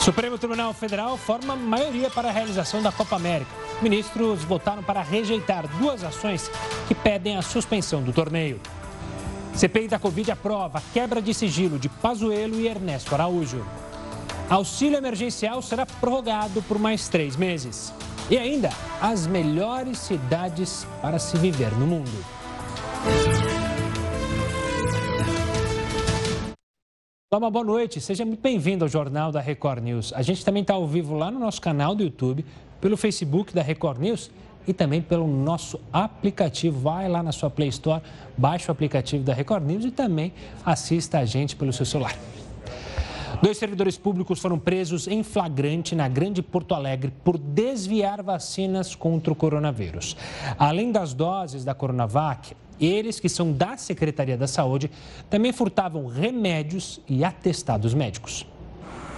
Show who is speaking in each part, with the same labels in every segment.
Speaker 1: Supremo Tribunal Federal forma maioria para a realização da Copa América. Ministros votaram para rejeitar duas ações que pedem a suspensão do torneio. CPI da Covid aprova quebra de sigilo de Pazuello e Ernesto Araújo. Auxílio emergencial será prorrogado por mais três meses. E ainda, as melhores cidades para se viver no mundo. Olá, uma boa noite. Seja muito bem-vindo ao Jornal da Record News. A gente também está ao vivo lá no nosso canal do YouTube, pelo Facebook da Record News e também pelo nosso aplicativo. Vai lá na sua Play Store, baixe o aplicativo da Record News e também assista a gente pelo seu celular. Dois servidores públicos foram presos em flagrante na Grande Porto Alegre por desviar vacinas contra o coronavírus. Além das doses da Coronavac, eles, que são da Secretaria da Saúde, também furtavam remédios e atestados médicos.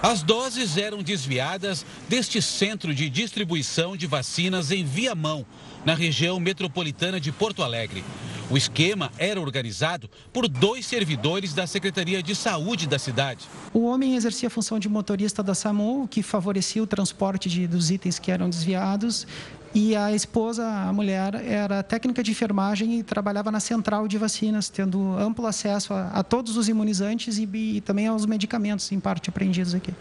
Speaker 2: As doses eram desviadas deste centro de distribuição de vacinas em Viamão, na região metropolitana de Porto Alegre. O esquema era organizado por dois servidores da Secretaria de Saúde da cidade.
Speaker 3: O homem exercia a função de motorista da SAMU, que favorecia o transporte de, dos itens que eram desviados, e a esposa, a mulher, era técnica de enfermagem e trabalhava na central de vacinas, tendo amplo acesso a, a todos os imunizantes e, e também aos medicamentos, em parte apreendidos aqui.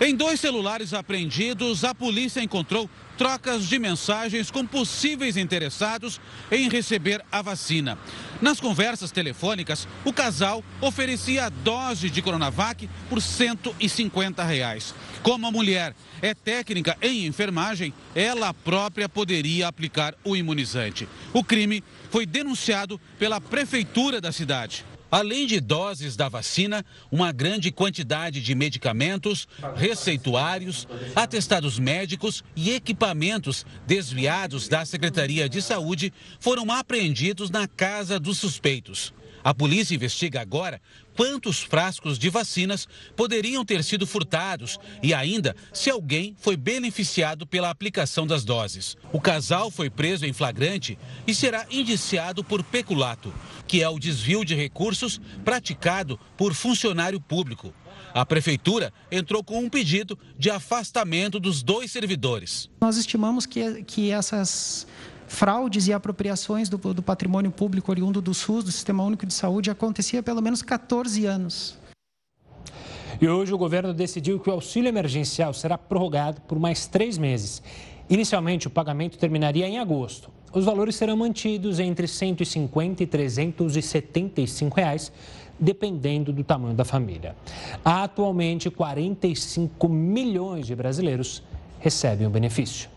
Speaker 2: Em dois celulares apreendidos, a polícia encontrou trocas de mensagens com possíveis interessados em receber a vacina. Nas conversas telefônicas, o casal oferecia a dose de Coronavac por 150 reais. Como a mulher é técnica em enfermagem, ela própria poderia aplicar o imunizante. O crime foi denunciado pela prefeitura da cidade. Além de doses da vacina, uma grande quantidade de medicamentos, receituários, atestados médicos e equipamentos desviados da Secretaria de Saúde foram apreendidos na casa dos suspeitos. A polícia investiga agora quantos frascos de vacinas poderiam ter sido furtados e ainda se alguém foi beneficiado pela aplicação das doses. O casal foi preso em flagrante e será indiciado por peculato, que é o desvio de recursos praticado por funcionário público. A prefeitura entrou com um pedido de afastamento dos dois servidores.
Speaker 3: Nós estimamos que, que essas fraudes e apropriações do, do patrimônio público oriundo do SUS, do Sistema Único de Saúde, acontecia há pelo menos 14 anos.
Speaker 1: E hoje o governo decidiu que o auxílio emergencial será prorrogado por mais três meses. Inicialmente, o pagamento terminaria em agosto. Os valores serão mantidos entre 150 e 375 reais, dependendo do tamanho da família. Atualmente, 45 milhões de brasileiros recebem o benefício.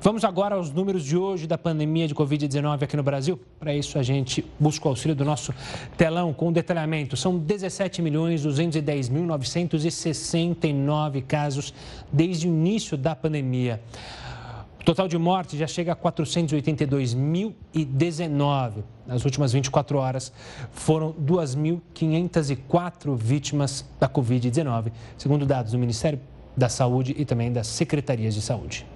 Speaker 1: Vamos agora aos números de hoje da pandemia de Covid-19 aqui no Brasil. Para isso, a gente busca o auxílio do nosso telão com detalhamento. São 17 milhões 210 mil 969 casos desde o início da pandemia. O total de mortes já chega a 482.019. Nas últimas 24 horas, foram 2.504 vítimas da Covid-19, segundo dados do Ministério da Saúde e também das secretarias de saúde.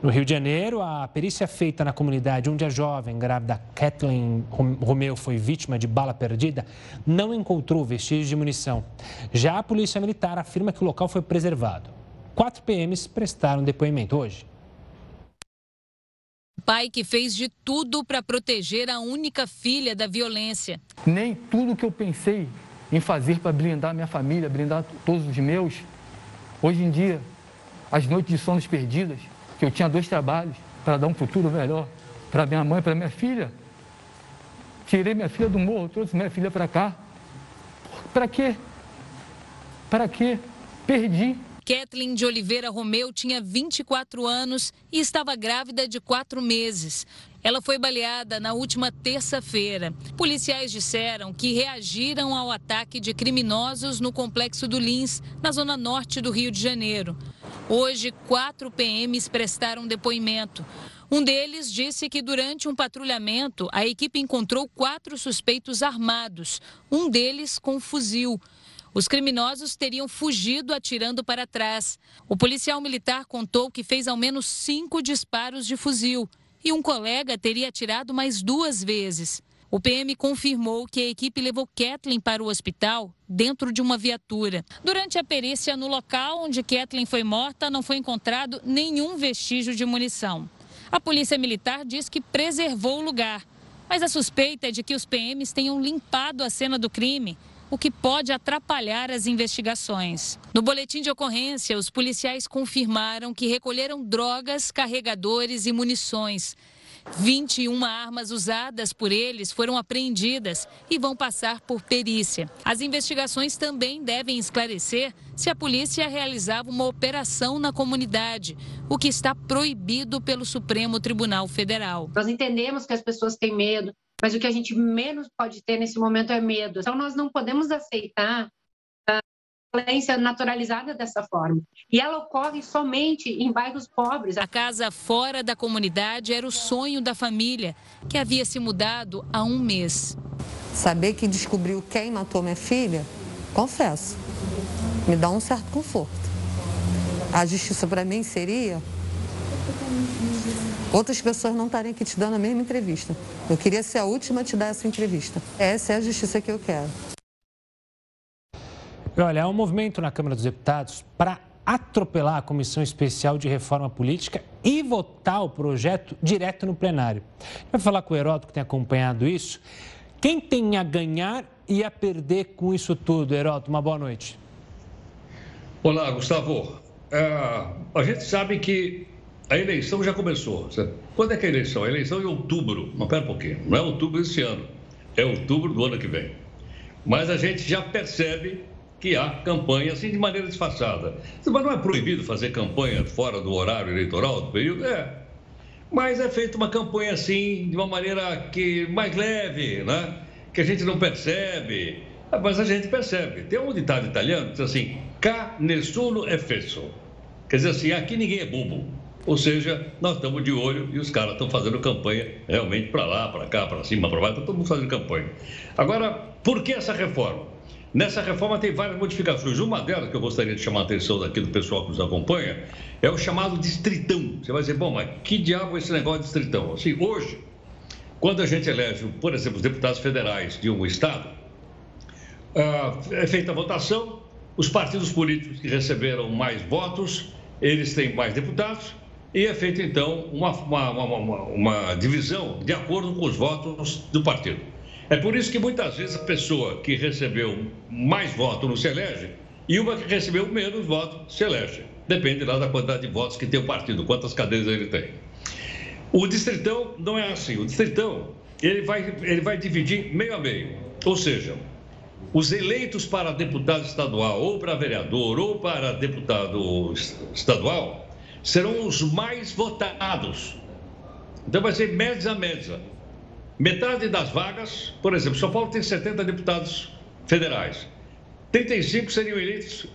Speaker 1: No Rio de Janeiro, a perícia feita na comunidade onde a jovem grávida Kathleen Romeu foi vítima de bala perdida não encontrou vestígios de munição. Já a Polícia Militar afirma que o local foi preservado. Quatro PMs prestaram depoimento hoje.
Speaker 4: Pai que fez de tudo para proteger a única filha da violência.
Speaker 5: Nem tudo que eu pensei em fazer para blindar minha família, blindar todos os meus, hoje em dia, as noites de sonos perdidas, que eu tinha dois trabalhos para dar um futuro melhor para minha mãe, para minha filha. Tirei minha filha do morro, trouxe minha filha para cá. Para quê? Para quê? Perdi.
Speaker 4: Kathleen de Oliveira Romeu tinha 24 anos e estava grávida de quatro meses. Ela foi baleada na última terça-feira. Policiais disseram que reagiram ao ataque de criminosos no complexo do Lins, na zona norte do Rio de Janeiro. Hoje, quatro PMs prestaram depoimento. Um deles disse que durante um patrulhamento, a equipe encontrou quatro suspeitos armados, um deles com fuzil. Os criminosos teriam fugido atirando para trás. O policial militar contou que fez ao menos cinco disparos de fuzil e um colega teria atirado mais duas vezes. O PM confirmou que a equipe levou Kathleen para o hospital dentro de uma viatura. Durante a perícia no local onde Kathleen foi morta, não foi encontrado nenhum vestígio de munição. A polícia militar diz que preservou o lugar, mas a suspeita é de que os PMs tenham limpado a cena do crime o que pode atrapalhar as investigações. No boletim de ocorrência, os policiais confirmaram que recolheram drogas, carregadores e munições. 21 armas usadas por eles foram apreendidas e vão passar por perícia. As investigações também devem esclarecer se a polícia realizava uma operação na comunidade, o que está proibido pelo Supremo Tribunal Federal.
Speaker 6: Nós entendemos que as pessoas têm medo, mas o que a gente menos pode ter nesse momento é medo. Então, nós não podemos aceitar violência naturalizada dessa forma. E ela ocorre somente em bairros pobres.
Speaker 4: A casa fora da comunidade era o sonho da família, que havia se mudado há um mês.
Speaker 7: Saber que descobriu quem matou minha filha, confesso, me dá um certo conforto. A justiça para mim seria outras pessoas não estarem aqui te dando a mesma entrevista. Eu queria ser a última a te dar essa entrevista. Essa é a justiça que eu quero.
Speaker 1: Olha, há um movimento na Câmara dos Deputados para atropelar a Comissão Especial de Reforma Política e votar o projeto direto no plenário. Vai falar com o Heródoto que tem acompanhado isso. Quem tem a ganhar e a perder com isso tudo, Heródoto? Uma boa noite.
Speaker 8: Olá, Gustavo. É, a gente sabe que a eleição já começou. Quando é que é a eleição? A eleição é em outubro. Mas pera um pouquinho. Não é outubro desse ano. É outubro do ano que vem. Mas a gente já percebe que há campanha assim de maneira disfarçada. Mas não é proibido fazer campanha fora do horário eleitoral do período? É. Mas é feita uma campanha assim, de uma maneira que mais leve, né? Que a gente não percebe. Mas a gente percebe. Tem um ditado italiano que diz assim: Ca nessuno è fesso. Quer dizer assim, aqui ninguém é bobo. Ou seja, nós estamos de olho e os caras estão fazendo campanha realmente para lá, para cá, para cima, para baixo, está todo mundo fazendo campanha. Agora, por que essa reforma? Nessa reforma tem várias modificações. Uma delas que eu gostaria de chamar a atenção daqui do pessoal que nos acompanha é o chamado distritão. Você vai dizer, bom, mas que diabo é esse negócio de distritão? Assim, hoje, quando a gente elege, por exemplo, os deputados federais de um estado, ah, é feita a votação, os partidos políticos que receberam mais votos, eles têm mais deputados, e é feita, então, uma, uma, uma, uma, divisão de acordo com os votos do partido. É por isso que muitas vezes a pessoa que recebeu mais votos não se elege e uma que recebeu menos votos se elege. Depende lá da quantidade de votos que tem o partido, quantas cadeiras ele tem. O distritão não é assim. O distritão ele vai, ele vai dividir meio a meio. Ou seja, os eleitos para deputado estadual, ou para vereador, ou para deputado estadual, serão os mais votados. Então vai ser média a média. Metade das vagas, por exemplo, São Paulo tem 70 deputados federais. 35 seriam eleitos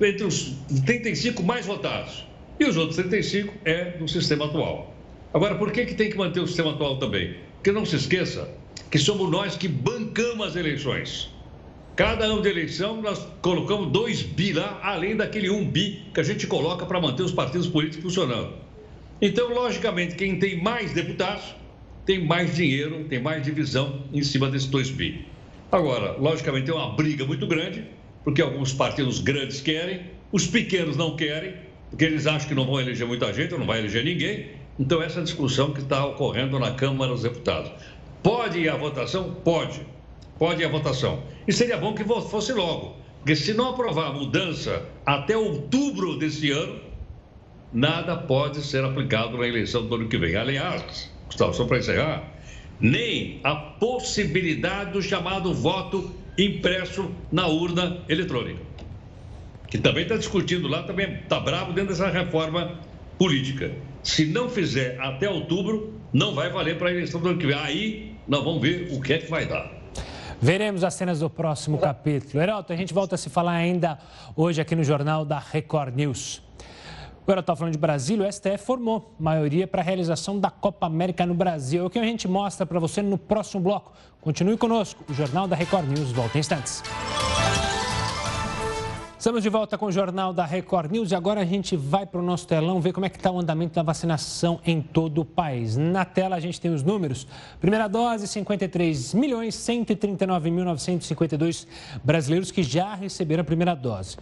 Speaker 8: entre os 35 mais votados. E os outros 35 é do sistema atual. Agora, por que, que tem que manter o sistema atual também? Porque não se esqueça que somos nós que bancamos as eleições. Cada ano de eleição, nós colocamos 2 bi lá, além daquele 1 um bi que a gente coloca para manter os partidos políticos funcionando. Então, logicamente, quem tem mais deputados tem mais dinheiro, tem mais divisão em cima desses 2 bi. Agora, logicamente, tem uma briga muito grande, porque alguns partidos grandes querem, os pequenos não querem, porque eles acham que não vão eleger muita gente, ou não vai eleger ninguém. Então, essa é discussão que está ocorrendo na Câmara dos Deputados. Pode ir à votação? Pode pode ir à votação. E seria bom que fosse logo, porque se não aprovar a mudança até outubro desse ano, nada pode ser aplicado na eleição do ano que vem. Aliás, Gustavo, só para encerrar, nem a possibilidade do chamado voto impresso na urna eletrônica, que também está discutindo lá, também está bravo dentro dessa reforma política. Se não fizer até outubro, não vai valer para a eleição do ano que vem. Aí nós vamos ver o que é que vai dar.
Speaker 1: Veremos as cenas do próximo capítulo. Heraldo, a gente volta a se falar ainda hoje aqui no Jornal da Record News. Heraldo está falando de Brasília, o STF formou maioria para a realização da Copa América no Brasil. É o que a gente mostra para você no próximo bloco. Continue conosco, o Jornal da Record News volta em instantes. Estamos de volta com o Jornal da Record News e agora a gente vai para o nosso telão ver como é que está o andamento da vacinação em todo o país. Na tela a gente tem os números. Primeira dose, 53 milhões 139 mil 952 brasileiros que já receberam a primeira dose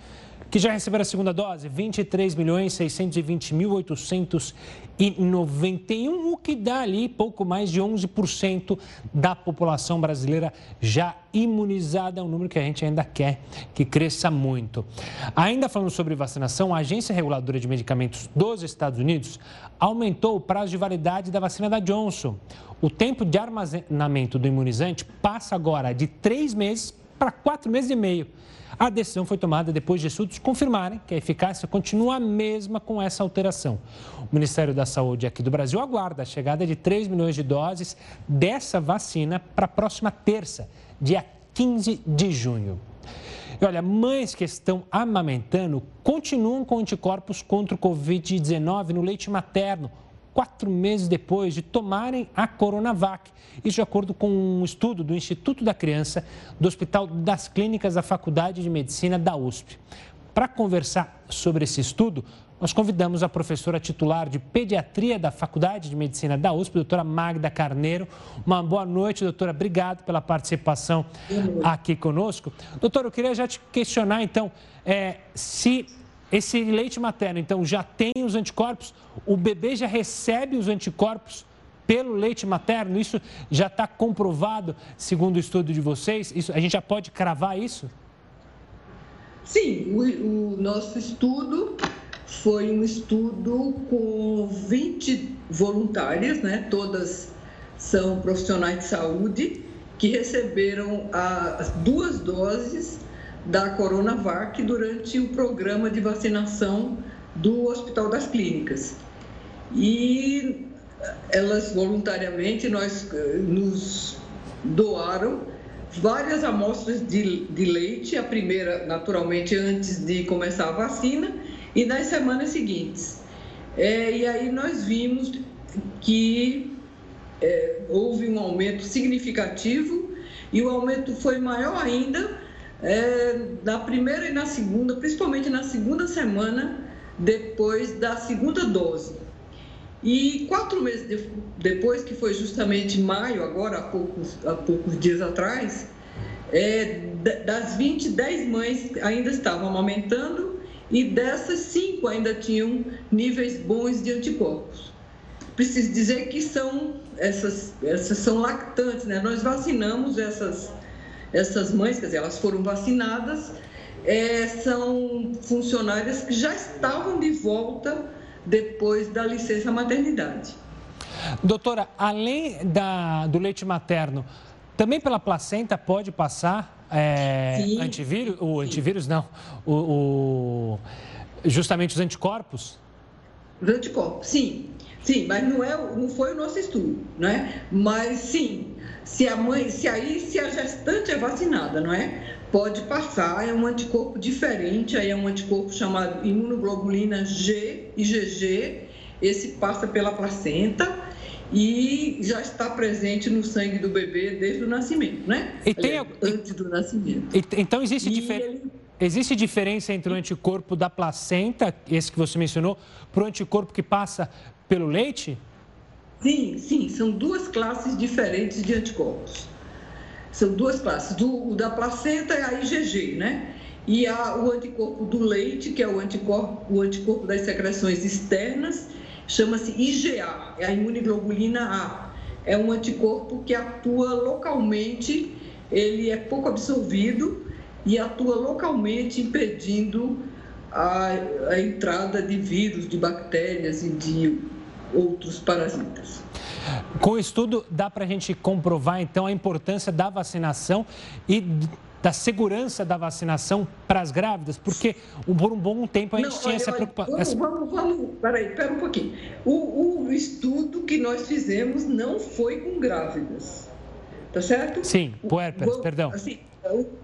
Speaker 1: que já receberam a segunda dose, 23 milhões 620 mil 891, o que dá ali pouco mais de 11% da população brasileira já imunizada, é um número que a gente ainda quer que cresça muito. Ainda falando sobre vacinação, a Agência Reguladora de Medicamentos dos Estados Unidos aumentou o prazo de validade da vacina da Johnson. O tempo de armazenamento do imunizante passa agora de três meses para quatro meses e meio. A decisão foi tomada depois de estudos confirmarem que a eficácia continua a mesma com essa alteração. O Ministério da Saúde aqui do Brasil aguarda a chegada de 3 milhões de doses dessa vacina para a próxima terça, dia 15 de junho. E olha, mães que estão amamentando continuam com anticorpos contra o Covid-19 no leite materno quatro meses depois de tomarem a Coronavac. Isso de acordo com um estudo do Instituto da Criança do Hospital das Clínicas da Faculdade de Medicina da USP. Para conversar sobre esse estudo, nós convidamos a professora titular de pediatria da Faculdade de Medicina da USP, doutora Magda Carneiro. Uma boa noite, doutora. Obrigado pela participação aqui conosco. Doutora, eu queria já te questionar, então, é, se esse leite materno, então, já tem os anticorpos, o bebê já recebe os anticorpos pelo leite materno? Isso já está comprovado, segundo o estudo de vocês? Isso, a gente já pode cravar isso?
Speaker 9: Sim, o, o nosso estudo foi um estudo com 20 voluntárias, né? todas são profissionais de saúde, que receberam as duas doses da Coronavac durante o programa de vacinação do Hospital das Clínicas. E elas voluntariamente nós eh, nos doaram várias amostras de, de leite, a primeira naturalmente antes de começar a vacina e nas semanas seguintes. É, e aí nós vimos que é, houve um aumento significativo e o aumento foi maior ainda é, na primeira e na segunda, principalmente na segunda semana depois da segunda dose. E quatro meses de, depois, que foi justamente maio, agora há poucos, há poucos dias atrás, é, das 20, 10 mães ainda estavam amamentando e dessas cinco ainda tinham níveis bons de anticorpos. Preciso dizer que são essas, essas são lactantes, né? Nós vacinamos essas essas mães, quer dizer, elas foram vacinadas, é, são funcionárias que já estavam de volta depois da licença maternidade.
Speaker 1: Doutora, além da, do leite materno, também pela placenta pode passar é, antivírus? O antivírus não, o, o, justamente os anticorpos?
Speaker 9: Os anticorpos, sim. Sim, mas não, é, não foi o nosso estudo, né? Mas sim, se a mãe, se aí, se a gestante é vacinada, não é? Pode passar, é um anticorpo diferente, aí é um anticorpo chamado imunoglobulina G, IgG, esse passa pela placenta e já está presente no sangue do bebê desde o nascimento, né?
Speaker 1: E tem,
Speaker 9: antes do nascimento.
Speaker 1: então existe diferença. Existe diferença entre o anticorpo da placenta, esse que você mencionou, para o anticorpo que passa pelo leite?
Speaker 9: Sim, sim, são duas classes diferentes de anticorpos. São duas classes. Do, o da placenta é a IgG, né? E a, o anticorpo do leite, que é o anticorpo, o anticorpo das secreções externas, chama-se IgA, é a imunoglobulina A. É um anticorpo que atua localmente, ele é pouco absorvido e atua localmente impedindo a, a entrada de vírus, de bactérias e de outros parasitas.
Speaker 1: Com o estudo, dá para a gente comprovar, então, a importância da vacinação e da segurança da vacinação para as grávidas? Porque por um bom tempo a gente Não, tinha olha, essa preocupação.
Speaker 9: Vamos, vamos, vamos, peraí, pera um pouquinho. O, o, estudo que nós fizemos não foi com grávidas, tá certo?
Speaker 1: Sim, puérperas, perdão.
Speaker 9: Assim,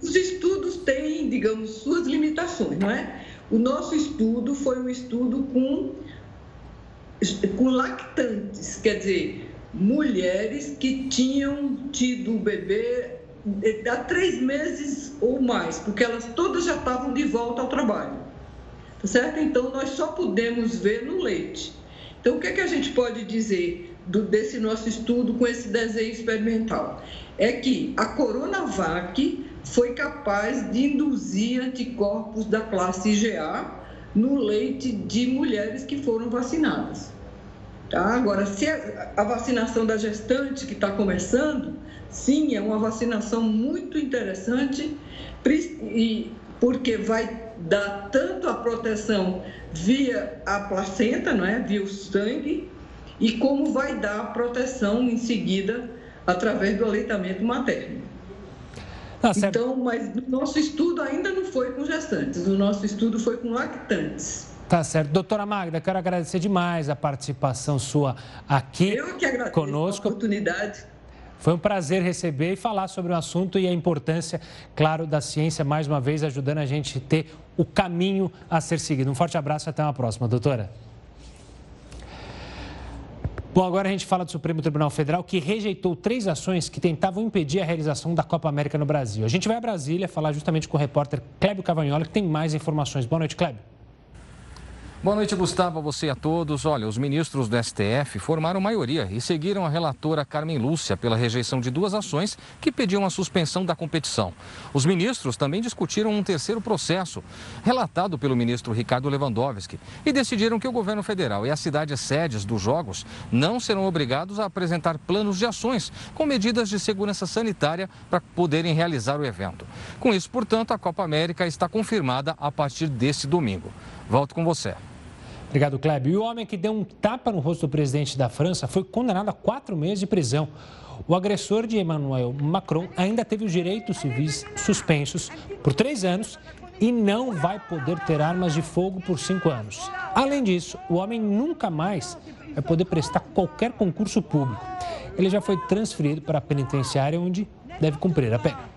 Speaker 9: os estudos têm, digamos, suas limitações, não é? O nosso estudo foi um estudo com com lactantes, quer dizer, mulheres que tinham tido o bebê há três meses ou mais, porque elas todas já estavam de volta ao trabalho. Tá certo? Então, nós só podemos ver no leite. Então, o que, é que a gente pode dizer do, desse nosso estudo com esse desenho experimental? É que a Coronavac foi capaz de induzir anticorpos da classe IgA no leite de mulheres que foram vacinadas. Tá? Agora, se a vacinação da gestante que está começando, sim, é uma vacinação muito interessante, porque vai dar tanto a proteção via a placenta, não é? via o sangue, e como vai dar a proteção em seguida através do aleitamento materno. Tá então, mas o nosso estudo ainda não foi com gestantes, o nosso estudo foi com lactantes.
Speaker 1: Tá certo. Doutora Magda, quero agradecer demais a participação sua aqui
Speaker 9: Eu que agradeço conosco. a oportunidade.
Speaker 1: Foi um prazer receber e falar sobre o assunto e a importância, claro, da ciência, mais uma vez, ajudando a gente a ter o caminho a ser seguido. Um forte abraço e até uma próxima, doutora. Bom, agora a gente fala do Supremo Tribunal Federal, que rejeitou três ações que tentavam impedir a realização da Copa América no Brasil. A gente vai a Brasília falar justamente com o repórter Clébio Cavagnoli, que tem mais informações. Boa noite, Clébio.
Speaker 10: Boa noite, Gustavo, a você e a todos. Olha, os ministros do STF formaram maioria e seguiram a relatora Carmen Lúcia pela rejeição de duas ações que pediam a suspensão da competição. Os ministros também discutiram um terceiro processo, relatado pelo ministro Ricardo Lewandowski, e decidiram que o governo federal e as cidades sedes dos Jogos não serão obrigados a apresentar planos de ações com medidas de segurança sanitária para poderem realizar o evento. Com isso, portanto, a Copa América está confirmada a partir deste domingo. Volto com você.
Speaker 1: Obrigado, Kleber. E o homem que deu um tapa no rosto do presidente da França foi condenado a quatro meses de prisão. O agressor de Emmanuel Macron ainda teve os direitos civis suspensos por três anos e não vai poder ter armas de fogo por cinco anos. Além disso, o homem nunca mais vai poder prestar qualquer concurso público. Ele já foi transferido para a penitenciária, onde deve cumprir a pena.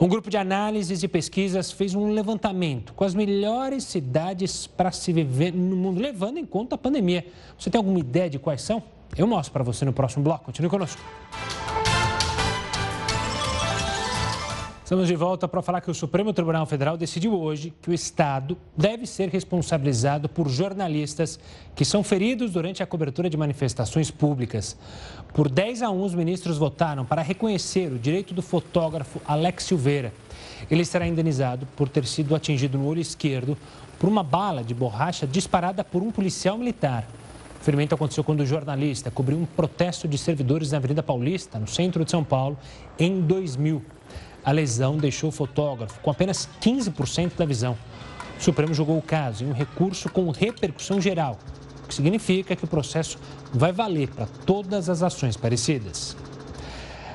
Speaker 1: Um grupo de análises e pesquisas fez um levantamento com as melhores cidades para se viver no mundo, levando em conta a pandemia. Você tem alguma ideia de quais são? Eu mostro para você no próximo bloco. Continue conosco. Estamos de volta para falar que o Supremo Tribunal Federal decidiu hoje que o Estado deve ser responsabilizado por jornalistas que são feridos durante a cobertura de manifestações públicas. Por 10 a 1, os ministros votaram para reconhecer o direito do fotógrafo Alex Silveira. Ele será indenizado por ter sido atingido no olho esquerdo por uma bala de borracha disparada por um policial militar. O ferimento aconteceu quando o jornalista cobriu um protesto de servidores na Avenida Paulista, no centro de São Paulo, em 2000. A lesão deixou o fotógrafo com apenas 15% da visão. O Supremo julgou o caso em um recurso com repercussão geral, o que significa que o processo vai valer para todas as ações parecidas.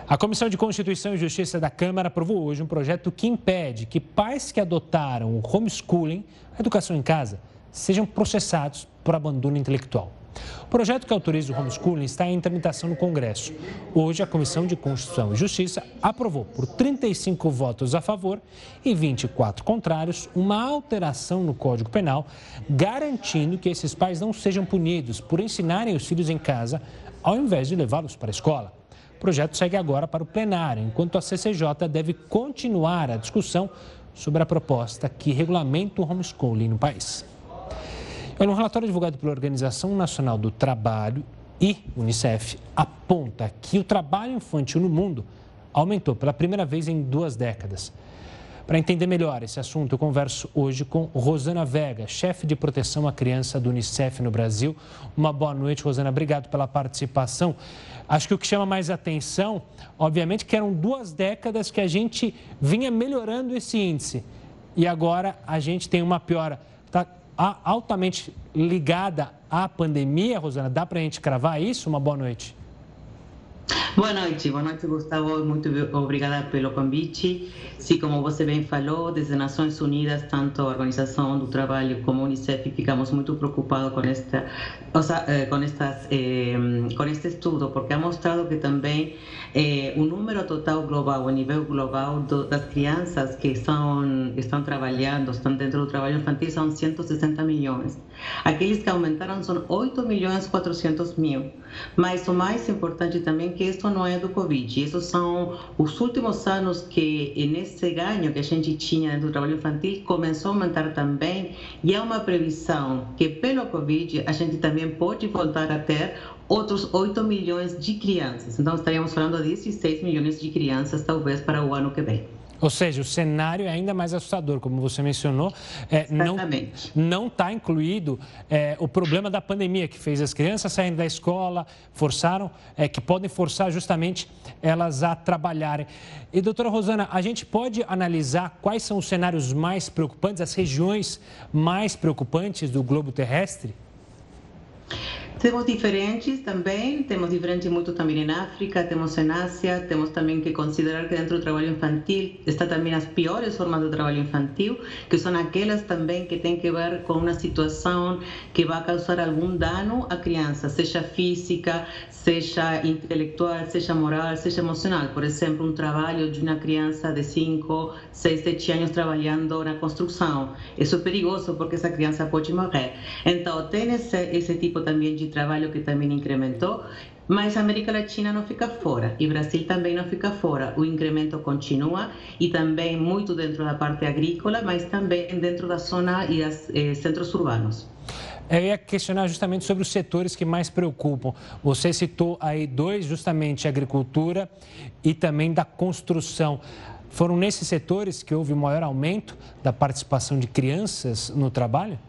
Speaker 1: A Comissão de Constituição e Justiça da Câmara aprovou hoje um projeto que impede que pais que adotaram o homeschooling, a educação em casa, sejam processados por abandono intelectual. O projeto que autoriza o homeschooling está em tramitação no Congresso. Hoje, a Comissão de Constituição e Justiça aprovou, por 35 votos a favor e 24 contrários, uma alteração no Código Penal, garantindo que esses pais não sejam punidos por ensinarem os filhos em casa, ao invés de levá-los para a escola. O projeto segue agora para o plenário, enquanto a CCJ deve continuar a discussão sobre a proposta que regulamenta o homeschooling no país. Um relatório divulgado pela Organização Nacional do Trabalho e Unicef aponta que o trabalho infantil no mundo aumentou pela primeira vez em duas décadas. Para entender melhor esse assunto, eu converso hoje com Rosana Vega, chefe de proteção à criança do Unicef no Brasil. Uma boa noite, Rosana. Obrigado pela participação. Acho que o que chama mais atenção, obviamente, que eram duas décadas que a gente vinha melhorando esse índice. E agora a gente tem uma piora. Altamente ligada à pandemia, Rosana? Dá para a gente cravar isso? Uma boa noite.
Speaker 11: Boa noite, boa noite, Gustavo. Muito obrigada pelo convite. Sim, como você bem falou, desde Nações Unidas, tanto a Organização do Trabalho como a Unicef, ficamos muito preocupados com, esta, o eh, com, estas, com este estudo, porque ha mostrado que também eh, o número total global, a nível global, das crianças que estão, estão trabalhando, estão dentro do trabalho infantil, são 160 milhões. Aqueles que aumentaram são 8 milhões 400 mil. Mas o mais importante também é que isso não é do Covid. Esses são os últimos anos que, nesse ganho que a gente tinha do trabalho infantil, começou a aumentar também. E há uma previsão que, pelo Covid, a gente também pode voltar a ter outros 8 milhões de crianças. Então, estaríamos falando de 16 milhões de crianças, talvez, para o ano que vem.
Speaker 1: Ou seja, o cenário é ainda mais assustador, como você mencionou. É, não está incluído é, o problema da pandemia, que fez as crianças saírem da escola, forçaram, é, que podem forçar justamente elas a trabalharem. E, doutora Rosana, a gente pode analisar quais são os cenários mais preocupantes, as regiões mais preocupantes do globo terrestre?
Speaker 11: Temos diferentes também, temos diferentes muito também em África, temos em Ásia, temos também que considerar que dentro do trabalho infantil está também as piores formas do trabalho infantil, que são aquelas também que têm que ver com uma situação que vai causar algum dano à criança, seja física, seja intelectual, seja moral, seja emocional. Por exemplo, um trabalho de uma criança de 5, 6, 7 anos trabalhando na construção. Isso é perigoso porque essa criança pode morrer. Então, tem esse, esse tipo também de trabalho que também incrementou. Mas a América Latina não fica fora e Brasil também não fica fora. O incremento continua e também muito dentro da parte agrícola, mas também dentro da zona e dos eh, centros urbanos.
Speaker 1: Eu ia questionar justamente sobre os setores que mais preocupam. Você citou aí dois, justamente agricultura e também da construção. Foram nesses setores que houve o maior aumento da participação de crianças no trabalho?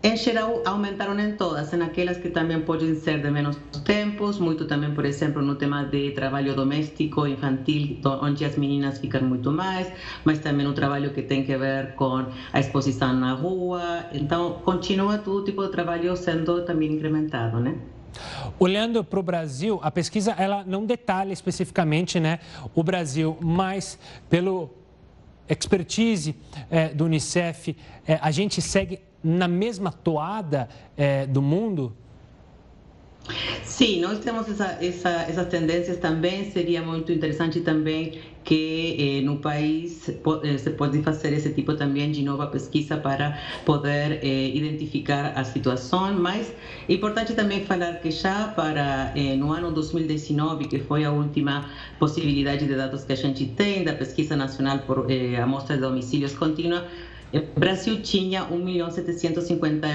Speaker 11: Em geral, aumentaram em todas, em aquelas que também podem ser de menos tempos, muito também, por exemplo, no tema de trabalho doméstico, infantil, onde as meninas ficam muito mais, mas também no trabalho que tem que ver com a exposição na rua. Então, continua todo tipo de trabalho sendo também incrementado, né?
Speaker 1: Olhando para o Brasil, a pesquisa ela não detalha especificamente né, o Brasil, mas pelo expertise é, do Unicef, é, a gente segue na mesma toada é, do mundo?
Speaker 11: Sim, nós temos essa, essa, essas tendências também. Seria muito interessante também que eh, no país eh, se pode fazer esse tipo também de nova pesquisa para poder eh, identificar a situação. Mas é importante também falar que já para eh, no ano 2019, que foi a última possibilidade de dados que a gente tem da pesquisa nacional por eh, amostra de domicílios contínua, o Brasil tinha 1 milhão 750,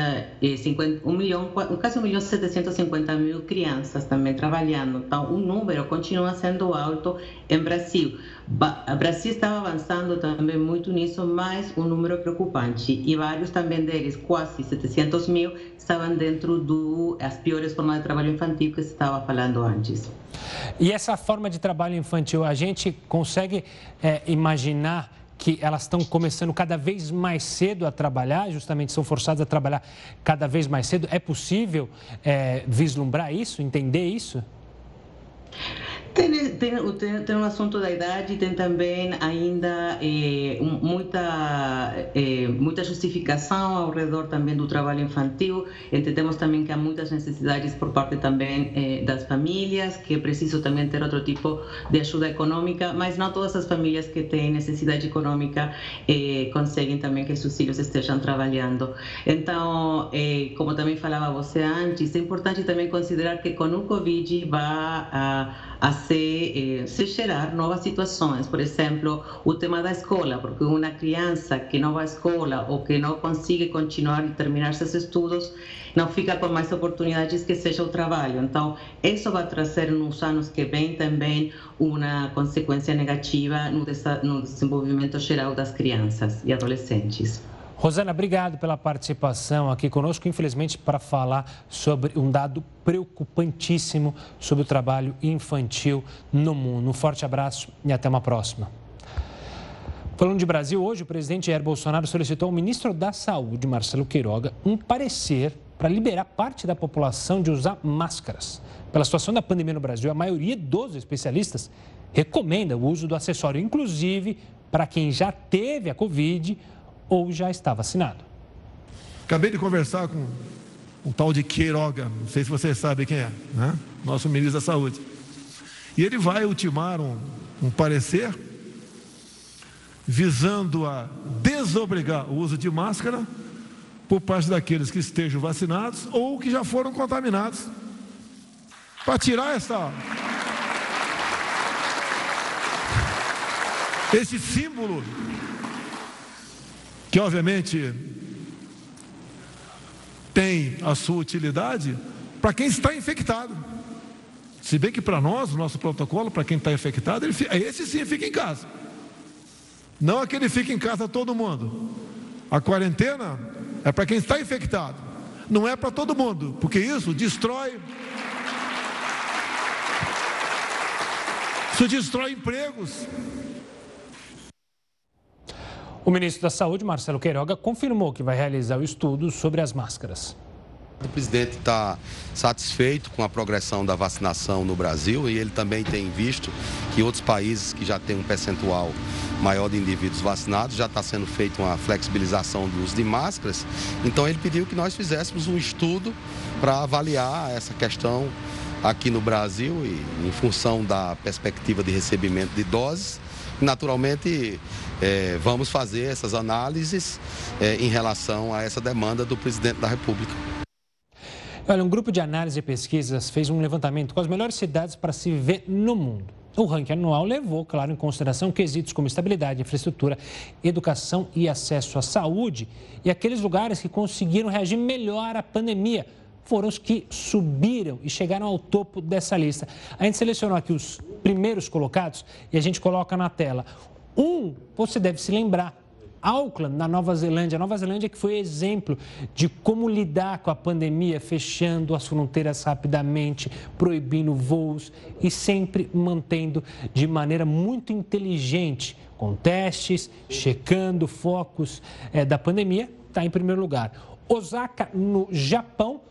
Speaker 11: 1 milhão, quase 1 milhão 750 mil crianças também trabalhando. Então, o número continua sendo alto em Brasil. O Brasil estava avançando também muito nisso, mas um número preocupante. E vários também deles, quase 700 mil, estavam dentro das piores formas de trabalho infantil que estava falando antes.
Speaker 1: E essa forma de trabalho infantil, a gente consegue é, imaginar que elas estão começando cada vez mais cedo a trabalhar, justamente são forçadas a trabalhar cada vez mais cedo. É possível é, vislumbrar isso, entender isso?
Speaker 11: Tem, tem, tem, tem um assunto da idade, tem também ainda eh, muita, eh, muita justificação ao redor também do trabalho infantil. Entendemos também que há muitas necessidades por parte também eh, das famílias, que é preciso também ter outro tipo de ajuda econômica, mas não todas as famílias que têm necessidade econômica conseguem também que seus filhos estejam trabalhando. Então, como também falava você antes, é importante também considerar que com o Covid vai a a se, eh, se gerar novas situações. Por exemplo, o tema da escola, porque uma criança que não vai à escola ou que não consegue continuar e terminar seus estudos, não fica com mais oportunidades que seja o trabalho. Então, isso vai trazer nos anos que vêm também uma consequência negativa no desenvolvimento geral das crianças e adolescentes.
Speaker 1: Rosana, obrigado pela participação aqui conosco, infelizmente para falar sobre um dado preocupantíssimo sobre o trabalho infantil no mundo. Um forte abraço e até uma próxima. Falando de Brasil, hoje o presidente Jair Bolsonaro solicitou ao ministro da Saúde, Marcelo Queiroga, um parecer para liberar parte da população de usar máscaras. Pela situação da pandemia no Brasil, a maioria dos especialistas recomenda o uso do acessório, inclusive para quem já teve a Covid ou já está vacinado.
Speaker 12: Acabei de conversar com um tal de Queiroga, não sei se vocês sabem quem é, né? nosso ministro da Saúde. E ele vai ultimar um, um parecer visando a desobrigar o uso de máscara por parte daqueles que estejam vacinados ou que já foram contaminados. Para tirar essa. Esse símbolo que obviamente tem a sua utilidade para quem está infectado. Se bem que para nós, o nosso protocolo, para quem está infectado, ele, esse sim fica em casa. Não aquele fica em casa todo mundo. A quarentena é para quem está infectado. Não é para todo mundo, porque isso destrói. Isso destrói empregos.
Speaker 1: O ministro da Saúde, Marcelo Queiroga, confirmou que vai realizar o estudo sobre as máscaras.
Speaker 13: O presidente está satisfeito com a progressão da vacinação no Brasil e ele também tem visto que outros países que já têm um percentual maior de indivíduos vacinados já está sendo feita uma flexibilização do uso de máscaras. Então ele pediu que nós fizéssemos um estudo para avaliar essa questão aqui no Brasil e em função da perspectiva de recebimento de doses. Naturalmente, é, vamos fazer essas análises é, em relação a essa demanda do presidente da República.
Speaker 1: Olha, um grupo de análise e pesquisas fez um levantamento com as melhores cidades para se viver no mundo. O ranking anual levou, claro, em consideração quesitos como estabilidade, infraestrutura, educação e acesso à saúde. E aqueles lugares que conseguiram reagir melhor à pandemia foram os que subiram e chegaram ao topo dessa lista. A gente selecionou aqui os primeiros colocados e a gente coloca na tela. Um, você deve se lembrar, Auckland, na Nova Zelândia. A Nova Zelândia que foi exemplo de como lidar com a pandemia, fechando as fronteiras rapidamente, proibindo voos e sempre mantendo de maneira muito inteligente, com testes, checando focos é, da pandemia, está em primeiro lugar. Osaka, no Japão,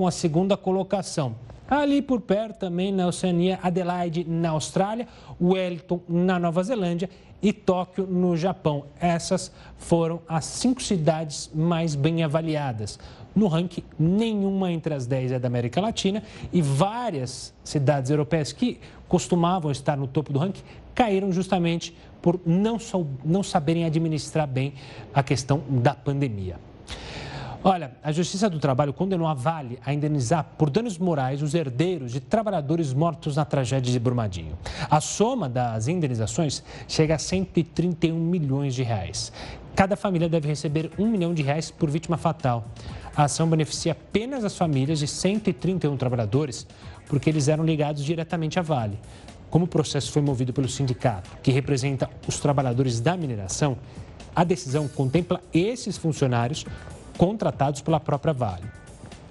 Speaker 1: com a segunda colocação. Ali por perto também na Oceania, Adelaide na Austrália, Wellington na Nova Zelândia e Tóquio, no Japão. Essas foram as cinco cidades mais bem avaliadas. No ranking, nenhuma entre as dez é da América Latina e várias cidades europeias que costumavam estar no topo do ranking caíram justamente por não, não saberem administrar bem a questão da pandemia. Olha, a Justiça do Trabalho condenou a Vale a indenizar por danos morais os herdeiros de trabalhadores mortos na tragédia de Brumadinho. A soma das indenizações chega a 131 milhões de reais. Cada família deve receber um milhão de reais por vítima fatal. A ação beneficia apenas as famílias de 131 trabalhadores, porque eles eram ligados diretamente à Vale. Como o processo foi movido pelo sindicato, que representa os trabalhadores da mineração, a decisão contempla esses funcionários contratados pela própria Vale.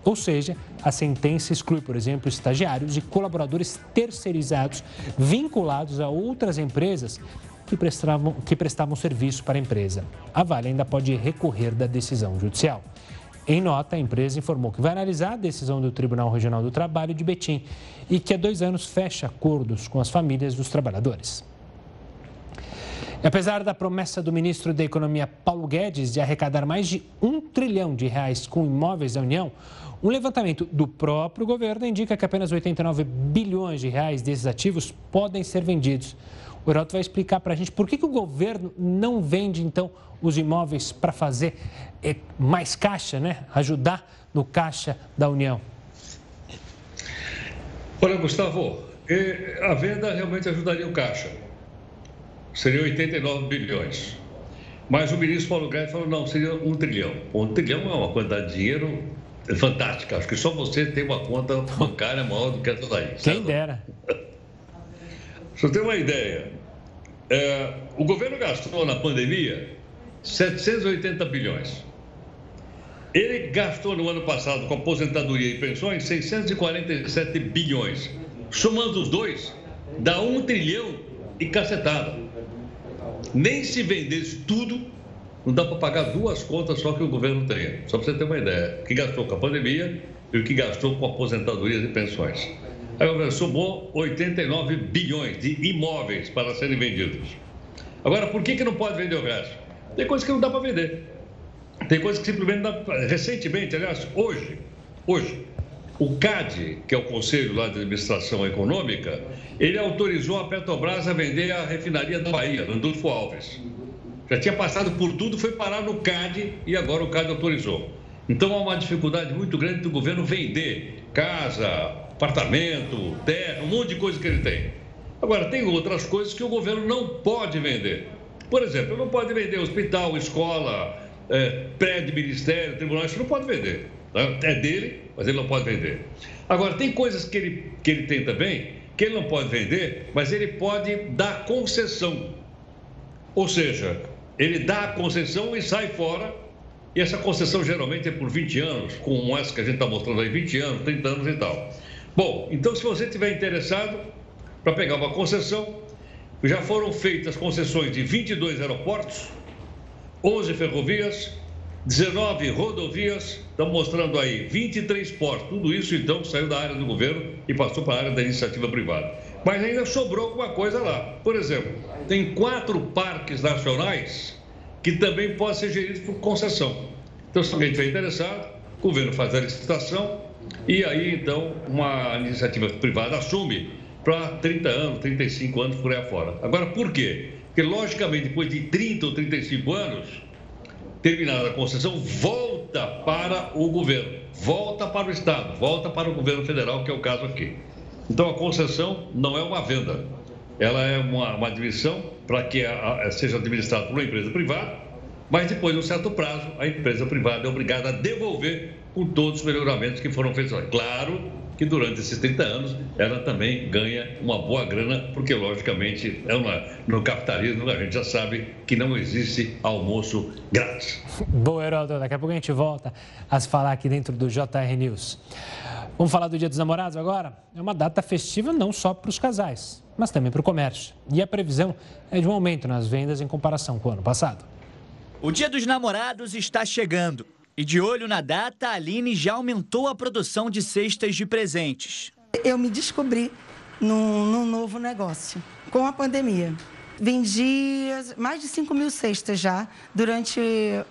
Speaker 1: Ou seja, a sentença exclui, por exemplo, estagiários e colaboradores terceirizados vinculados a outras empresas que prestavam, que prestavam serviço para a empresa. A Vale ainda pode recorrer da decisão judicial. Em nota, a empresa informou que vai analisar a decisão do Tribunal Regional do Trabalho de Betim e que há dois anos fecha acordos com as famílias dos trabalhadores. E apesar da promessa do ministro da Economia Paulo Guedes de arrecadar mais de um trilhão de reais com imóveis da União, um levantamento do próprio governo indica que apenas 89 bilhões de reais desses ativos podem ser vendidos. O Heraldo vai explicar para a gente por que, que o governo não vende, então, os imóveis para fazer eh, mais caixa, né? Ajudar no caixa da União.
Speaker 8: Olha, Gustavo, eh, a venda realmente ajudaria o caixa seria 89 bilhões. Mas o ministro Paulo Guedes falou, não, seria um trilhão. Um trilhão é uma quantidade de dinheiro fantástica. Acho que só você tem uma conta bancária maior do que essa daí.
Speaker 1: Quem certo? dera.
Speaker 8: Você tem uma ideia. É, o governo gastou na pandemia 780 bilhões. Ele gastou no ano passado com aposentadoria e pensões 647 bilhões. Somando os dois, dá um trilhão e cacetado. Nem se vendesse tudo, não dá para pagar duas contas só que o governo tem. Só para você ter uma ideia. O que gastou com a pandemia e o que gastou com aposentadorias e pensões. Aí o governo somou 89 bilhões de imóveis para serem vendidos. Agora, por que, que não pode vender o resto? Tem coisas que não dá para vender. Tem coisas que simplesmente dá. Recentemente, aliás, hoje, hoje, o CAD, que é o Conselho lá de Administração Econômica, ele autorizou a Petrobras a vender a refinaria da Bahia, Landulfo Alves. Já tinha passado por tudo, foi parar no CAD e agora o CAD autorizou. Então há uma dificuldade muito grande do governo vender casa, apartamento, terra, um monte de coisa que ele tem. Agora, tem outras coisas que o governo não pode vender. Por exemplo, não pode vender hospital, escola, é, prédio, ministério, tribunal, isso não pode vender. Né? É dele, mas ele não pode vender. Agora, tem coisas que ele, que ele tem também que ele não pode vender, mas ele pode dar concessão. Ou seja, ele dá a concessão e sai fora. E essa concessão geralmente é por 20 anos, como essa que a gente está mostrando aí, 20 anos, 30 anos e tal. Bom, então se você estiver interessado para pegar uma concessão, já foram feitas concessões de 22 aeroportos, 11 ferrovias, 19 rodovias, estão mostrando aí 23 portos. Tudo isso, então, saiu da área do governo e passou para a área da iniciativa privada. Mas ainda sobrou alguma coisa lá. Por exemplo, tem quatro parques nacionais que também podem ser geridos por concessão. Então, se alguém estiver interessado, o governo faz a licitação e aí, então, uma iniciativa privada assume para 30 anos, 35 anos por aí afora. Agora, por quê? Porque, logicamente, depois de 30 ou 35 anos, terminada a concessão, volta para o governo, volta para o Estado, volta para o governo federal, que é o caso aqui. Então, a concessão não é uma venda, ela é uma, uma admissão para que a, a, seja administrada por uma empresa privada, mas depois de um certo prazo, a empresa privada é obrigada a devolver com todos os melhoramentos que foram feitos. Claro que durante esses 30 anos ela também ganha uma boa grana, porque logicamente é uma, no capitalismo a gente já sabe que não existe almoço grátis.
Speaker 1: Boa, Heraldo. Daqui a pouco a gente volta a se falar aqui dentro do JR News. Vamos falar do Dia dos Namorados agora? É uma data festiva não só para os casais, mas também para o comércio. E a previsão é de um aumento nas vendas em comparação com o ano passado.
Speaker 14: O Dia dos Namorados está chegando. E de olho na data, a Aline já aumentou a produção de cestas de presentes.
Speaker 15: Eu me descobri num, num novo negócio, com a pandemia. Vendi mais de 5 mil cestas já durante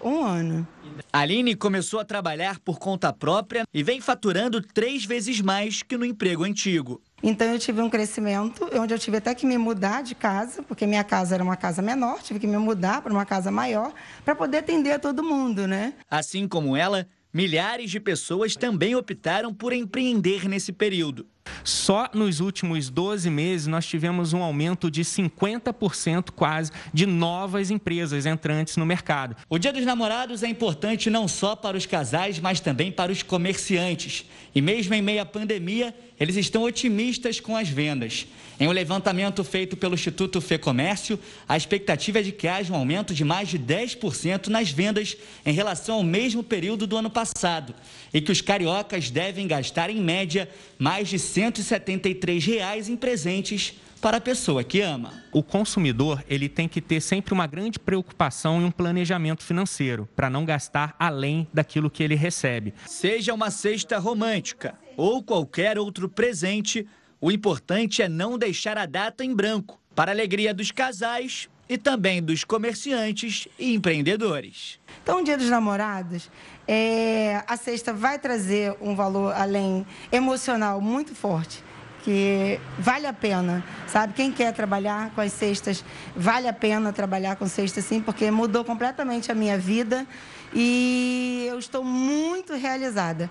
Speaker 15: um ano.
Speaker 14: A Aline começou a trabalhar por conta própria e vem faturando três vezes mais que no emprego antigo.
Speaker 15: Então eu tive um crescimento, onde eu tive até que me mudar de casa, porque minha casa era uma casa menor, tive que me mudar para uma casa maior para poder atender a todo mundo, né?
Speaker 14: Assim como ela, milhares de pessoas também optaram por empreender nesse período.
Speaker 16: Só nos últimos 12 meses nós tivemos um aumento de 50% quase de novas empresas entrantes no mercado.
Speaker 14: O Dia dos Namorados é importante não só para os casais, mas também para os comerciantes. E mesmo em meio à pandemia, eles estão otimistas com as vendas. Em um levantamento feito pelo Instituto Fê Comércio, a expectativa é de que haja um aumento de mais de 10% nas vendas em relação ao mesmo período do ano passado e que os cariocas devem gastar, em média, mais de 173 reais em presentes para a pessoa que ama.
Speaker 16: O consumidor ele tem que ter sempre uma grande preocupação e um planejamento financeiro para não gastar além daquilo que ele recebe.
Speaker 14: Seja uma cesta romântica ou qualquer outro presente, o importante é não deixar a data em branco, para alegria dos casais e também dos comerciantes e empreendedores.
Speaker 15: Então, o Dia dos Namorados, é, a cesta vai trazer um valor além emocional muito forte que vale a pena, sabe? Quem quer trabalhar com as cestas, vale a pena trabalhar com cestas sim, porque mudou completamente a minha vida e eu estou muito realizada.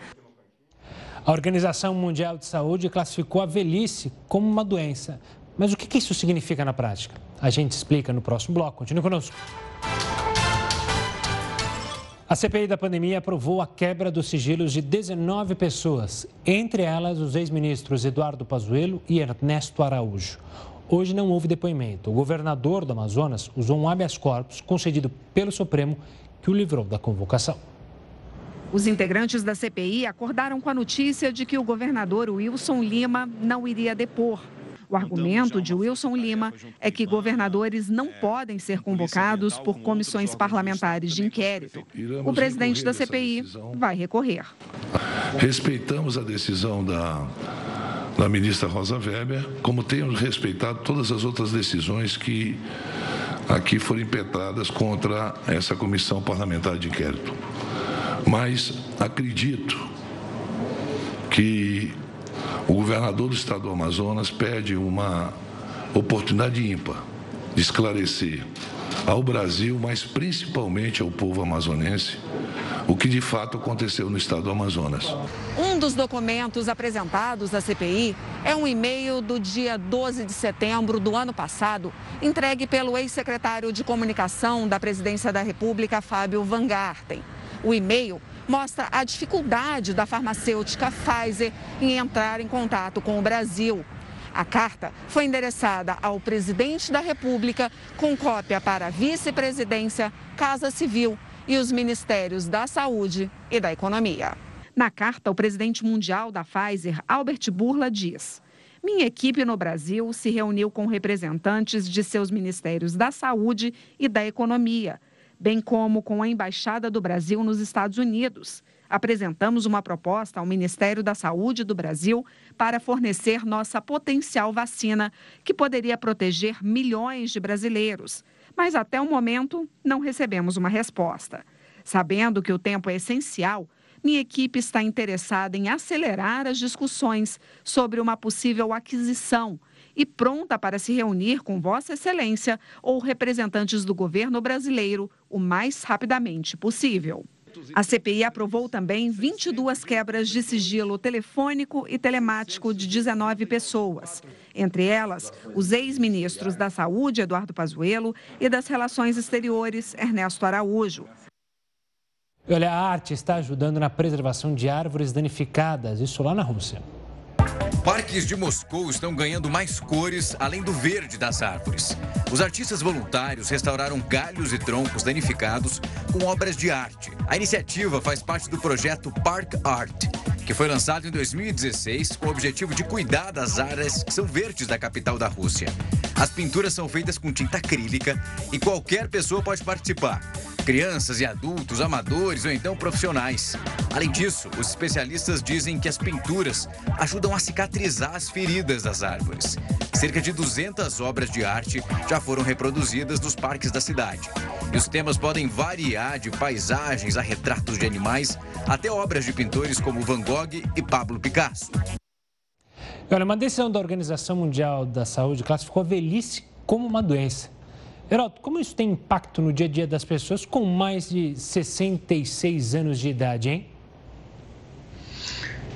Speaker 1: A Organização Mundial de Saúde classificou a velhice como uma doença. Mas o que isso significa na prática? A gente explica no próximo bloco. Continue conosco. A CPI da pandemia aprovou a quebra dos sigilos de 19 pessoas, entre elas os ex-ministros Eduardo Pazuello e Ernesto Araújo. Hoje não houve depoimento. O governador do Amazonas usou um habeas corpus concedido pelo Supremo que o livrou da convocação.
Speaker 17: Os integrantes da CPI acordaram com a notícia de que o governador Wilson Lima não iria depor. O argumento de Wilson Lima é que governadores não podem ser convocados por comissões parlamentares de inquérito. O presidente da CPI vai recorrer.
Speaker 12: Respeitamos a decisão da, da ministra Rosa Weber, como temos respeitado todas as outras decisões que aqui foram impetradas contra essa comissão parlamentar de inquérito. Mas acredito que o governador do estado do Amazonas pede uma oportunidade ímpar de esclarecer ao Brasil, mas principalmente ao povo amazonense, o que de fato aconteceu no estado do Amazonas.
Speaker 17: Um dos documentos apresentados à CPI é um e-mail do dia 12 de setembro do ano passado, entregue pelo ex-secretário de Comunicação da Presidência da República, Fábio Van Garten. O e-mail mostra a dificuldade da farmacêutica Pfizer em entrar em contato com o Brasil. A carta foi endereçada ao presidente da República, com cópia para a vice-presidência, Casa Civil e os ministérios da Saúde e da Economia. Na carta, o presidente mundial da Pfizer, Albert Burla, diz: Minha equipe no Brasil se reuniu com representantes de seus ministérios da Saúde e da Economia bem como com a Embaixada do Brasil nos Estados Unidos. Apresentamos uma proposta ao Ministério da Saúde do Brasil para fornecer nossa potencial vacina, que poderia proteger milhões de brasileiros. Mas até o momento não recebemos uma resposta. Sabendo que o tempo é essencial, minha equipe está interessada em acelerar as discussões sobre uma possível aquisição e pronta para se reunir com Vossa Excelência ou representantes do governo brasileiro o mais rapidamente possível. A CPI aprovou também 22 quebras de sigilo telefônico e telemático de 19 pessoas, entre elas os ex-ministros da Saúde, Eduardo Pazuello, e das Relações Exteriores, Ernesto Araújo.
Speaker 1: Olha, a arte está ajudando na preservação de árvores danificadas, isso lá na Rússia.
Speaker 18: Parques de Moscou estão ganhando mais cores além do verde das árvores. Os artistas voluntários restauraram galhos e troncos danificados com obras de arte. A iniciativa faz parte do projeto Park Art, que foi lançado em 2016 com o objetivo de cuidar das áreas que são verdes da capital da Rússia. As pinturas são feitas com tinta acrílica e qualquer pessoa pode participar crianças e adultos, amadores ou então profissionais. Além disso, os especialistas dizem que as pinturas ajudam a cicatrizar as feridas das árvores. Cerca de 200 obras de arte já foram reproduzidas nos parques da cidade. E os temas podem variar de paisagens a retratos de animais até obras de pintores como Van Gogh e Pablo Picasso.
Speaker 1: Olha, uma decisão da Organização Mundial da Saúde classificou a velhice como uma doença. Heraldo, como isso tem impacto no dia a dia das pessoas com mais de 66 anos de idade, hein?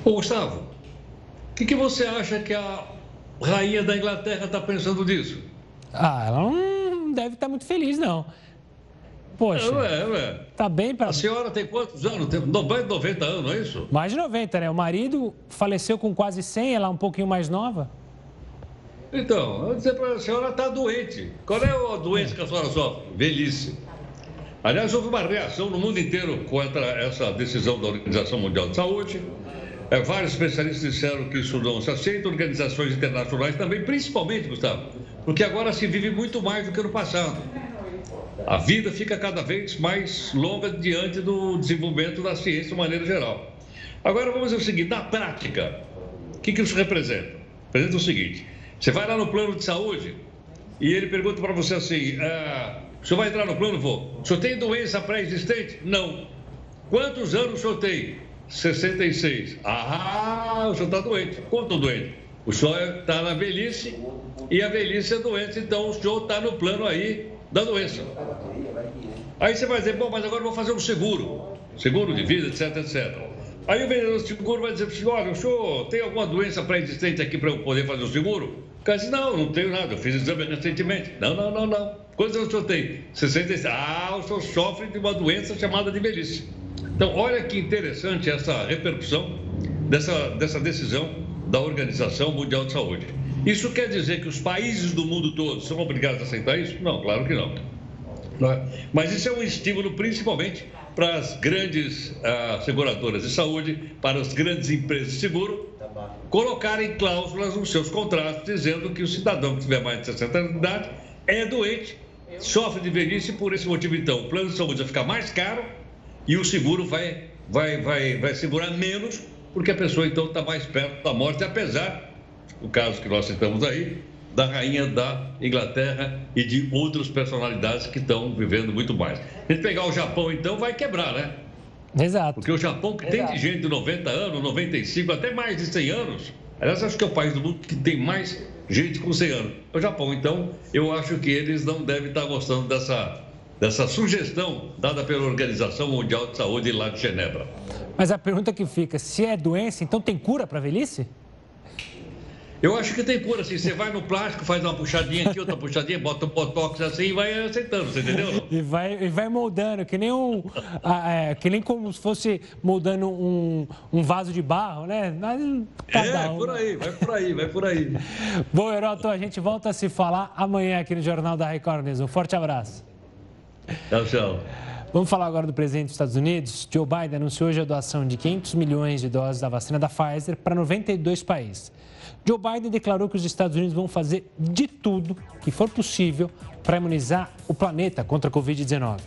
Speaker 8: Ô, Gustavo, o que, que você acha que a rainha da Inglaterra está pensando disso?
Speaker 1: Ah, ela não deve estar tá muito feliz, não. Poxa.
Speaker 8: É, ué,
Speaker 1: Tá bem para.
Speaker 8: A senhora tem quantos anos? Tem 90 anos, não é isso?
Speaker 1: Mais de 90, né? O marido faleceu com quase 100, ela um pouquinho mais nova.
Speaker 8: Então, eu vou dizer para a senhora está doente. Qual é a doença que a senhora sofre? Velhice. Aliás, houve uma reação no mundo inteiro contra essa decisão da Organização Mundial de Saúde. É, vários especialistas disseram que isso não se aceita, organizações internacionais também, principalmente, Gustavo, porque agora se vive muito mais do que no passado. A vida fica cada vez mais longa diante do desenvolvimento da ciência de maneira geral. Agora vamos ver o seguinte: na prática, o que, que isso representa? Representa o seguinte: você vai lá no plano de saúde e ele pergunta para você assim: ah, o senhor vai entrar no plano? Vou. O senhor tem doença pré-existente? Não. Quantos anos o senhor tem? 66. Ah, o senhor está doente. Quanto doente? O senhor está na velhice e a velhice é doença, então o senhor está no plano aí da doença. Aí você vai dizer, bom, mas agora eu vou fazer um seguro, seguro de vida, etc, etc. Aí o vendedor do seguro vai dizer para o senhor, o senhor tem alguma doença pré-existente aqui para eu poder fazer o seguro? O cara diz, não, não tenho nada, eu fiz exame recentemente. Não, não, não, não. Quantos anos o senhor tem? 66. Ah, o senhor sofre de uma doença chamada de velhice. Então, olha que interessante essa repercussão dessa, dessa decisão da Organização Mundial de Saúde. Isso quer dizer que os países do mundo todo são obrigados a aceitar isso? Não, claro que não. é? Mas isso é um estímulo principalmente para as grandes uh, seguradoras de saúde, para as grandes empresas de seguro, colocarem cláusulas nos seus contratos dizendo que o cidadão que tiver mais de 60 anos de idade é doente, sofre de velhice, por esse motivo, então, o plano de saúde vai ficar mais caro e o seguro vai, vai, vai, vai segurar menos, porque a pessoa, então, está mais perto da morte, apesar, o caso que nós citamos aí, da rainha da Inglaterra e de outras personalidades que estão vivendo muito mais. Gente pegar o Japão, então, vai quebrar, né?
Speaker 1: Exato.
Speaker 8: Porque o Japão, que Exato. tem de gente de 90 anos, 95, até mais de 100 anos, aliás, acho que é o país do mundo que tem mais gente com 100 anos. O Japão, então, eu acho que eles não devem estar gostando dessa, dessa sugestão dada pela Organização Mundial de Saúde lá de Genebra.
Speaker 1: Mas a pergunta que fica, se é doença, então tem cura para a velhice?
Speaker 8: Eu acho que tem cura, assim, você vai no plástico, faz uma puxadinha aqui, outra puxadinha, bota um botox assim e vai aceitando, você entendeu?
Speaker 1: E vai, e vai moldando, que nem um. é, que nem como se fosse moldando um, um vaso de barro, né?
Speaker 8: Cada é, um. por aí, vai por aí, vai por aí.
Speaker 1: Bom, Heroto, a gente volta a se falar amanhã aqui no Jornal da Record News. Um forte abraço.
Speaker 8: Tchau, tchau.
Speaker 1: Vamos falar agora do presidente dos Estados Unidos. Joe Biden anunciou hoje a doação de 500 milhões de doses da vacina da Pfizer para 92 países. Joe Biden declarou que os Estados Unidos vão fazer de tudo que for possível para imunizar o planeta contra a Covid-19.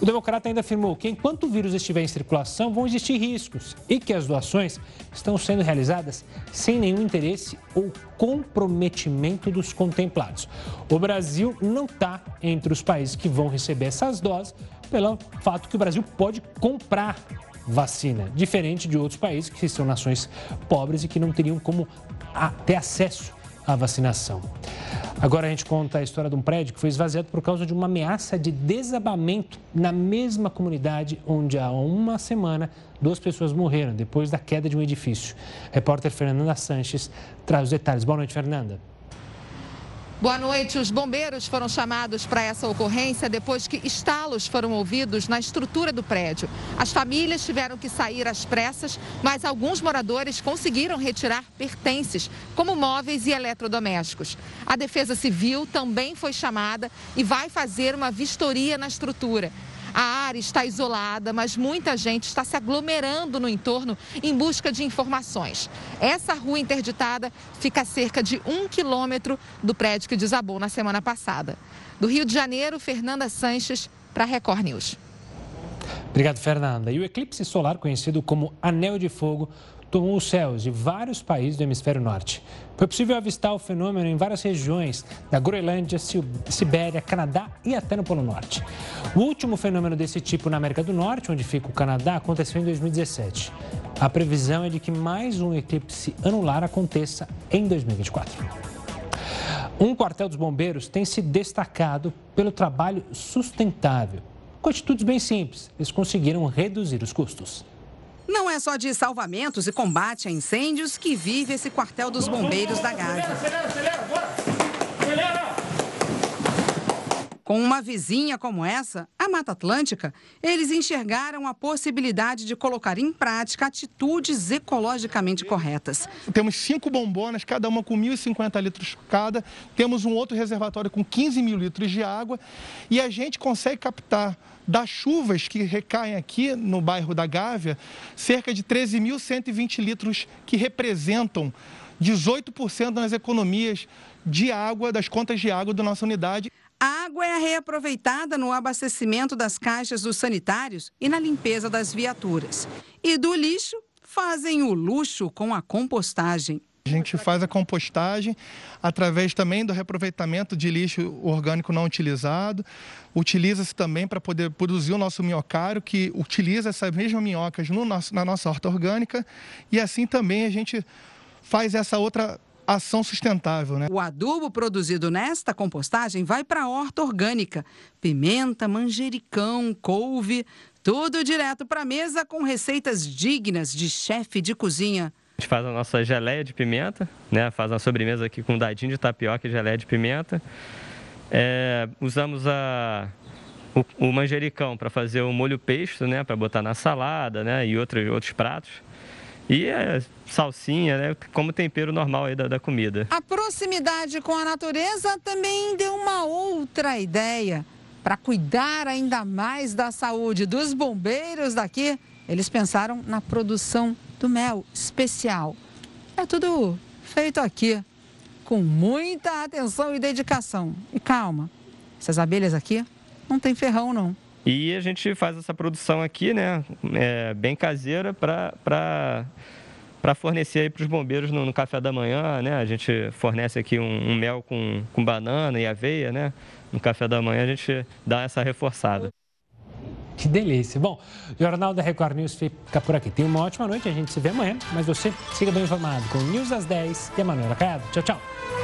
Speaker 1: O democrata ainda afirmou que enquanto o vírus estiver em circulação, vão existir riscos e que as doações estão sendo realizadas sem nenhum interesse ou comprometimento dos contemplados. O Brasil não está entre os países que vão receber essas doses, pelo fato que o Brasil pode comprar vacina, diferente de outros países que são nações pobres e que não teriam como ter acesso à vacinação. Agora a gente conta a história de um prédio que foi esvaziado por causa de uma ameaça de desabamento na mesma comunidade onde há uma semana duas pessoas morreram depois da queda de um edifício. Repórter Fernanda Sanches traz os detalhes. Boa noite, Fernanda.
Speaker 19: Boa noite. Os bombeiros foram chamados para essa ocorrência depois que estalos foram ouvidos na estrutura do prédio. As famílias tiveram que sair às pressas, mas alguns moradores conseguiram retirar pertences, como móveis e eletrodomésticos. A Defesa Civil também foi chamada e vai fazer uma vistoria na estrutura. A área está isolada, mas muita gente está se aglomerando no entorno em busca de informações. Essa rua interditada fica a cerca de um quilômetro do prédio que desabou na semana passada. Do Rio de Janeiro, Fernanda Sanches, para Record News.
Speaker 1: Obrigado, Fernanda. E o eclipse solar, conhecido como Anel de Fogo, tomou os céus de vários países do hemisfério norte. Foi possível avistar o fenômeno em várias regiões da Groenlândia, Sibéria, Canadá e até no Polo Norte. O último fenômeno desse tipo na América do Norte, onde fica o Canadá, aconteceu em 2017. A previsão é de que mais um eclipse anular aconteça em 2024. Um quartel dos bombeiros tem se destacado pelo trabalho sustentável. Com atitudes bem simples, eles conseguiram reduzir os custos.
Speaker 20: Não é só de salvamentos e combate a incêndios que vive esse quartel dos bombeiros da Gávea. Com uma vizinha como essa, a Mata Atlântica, eles enxergaram a possibilidade de colocar em prática atitudes ecologicamente corretas.
Speaker 21: Temos cinco bombonas, cada uma com 1.050 litros cada. Temos um outro reservatório com 15 mil litros de água. E a gente consegue captar das chuvas que recaem aqui no bairro da Gávea, cerca de 13.120 litros, que representam 18% das economias de água, das contas de água da nossa unidade.
Speaker 20: A água é reaproveitada no abastecimento das caixas dos sanitários e na limpeza das viaturas. E do lixo, fazem o luxo com a compostagem.
Speaker 21: A gente faz a compostagem através também do reaproveitamento de lixo orgânico não utilizado. Utiliza-se também para poder produzir o nosso minhocário, que utiliza essas mesmas minhocas no nosso, na nossa horta orgânica. E assim também a gente faz essa outra ação sustentável. Né?
Speaker 20: O adubo produzido nesta compostagem vai para a horta orgânica. Pimenta, manjericão, couve, tudo direto para a mesa com receitas dignas de chefe de cozinha.
Speaker 22: Gente faz a nossa geleia de pimenta, né? faz uma sobremesa aqui com dadinho de tapioca e geleia de pimenta. É, usamos a, o, o manjericão para fazer o molho pesto, né? para botar na salada né? e outros, outros pratos. E salsinha, né? Como tempero normal aí da, da comida.
Speaker 20: A proximidade com a natureza também deu uma outra ideia. Para cuidar ainda mais da saúde dos bombeiros daqui, eles pensaram na produção do mel especial. É tudo feito aqui, com muita atenção e dedicação. E calma, essas abelhas aqui não tem ferrão, não.
Speaker 22: E a gente faz essa produção aqui, né, é, bem caseira, para para fornecer para os bombeiros no, no, café da manhã, né? A gente fornece aqui um, um, mel com, com banana e aveia, né? No café da manhã a gente dá essa reforçada.
Speaker 1: Que delícia. Bom, Jornal da Record News fica por aqui. Tenha uma ótima noite, a gente se vê amanhã, mas você siga bem informado com News às 10 e a Manuela Caiado. Tchau, tchau.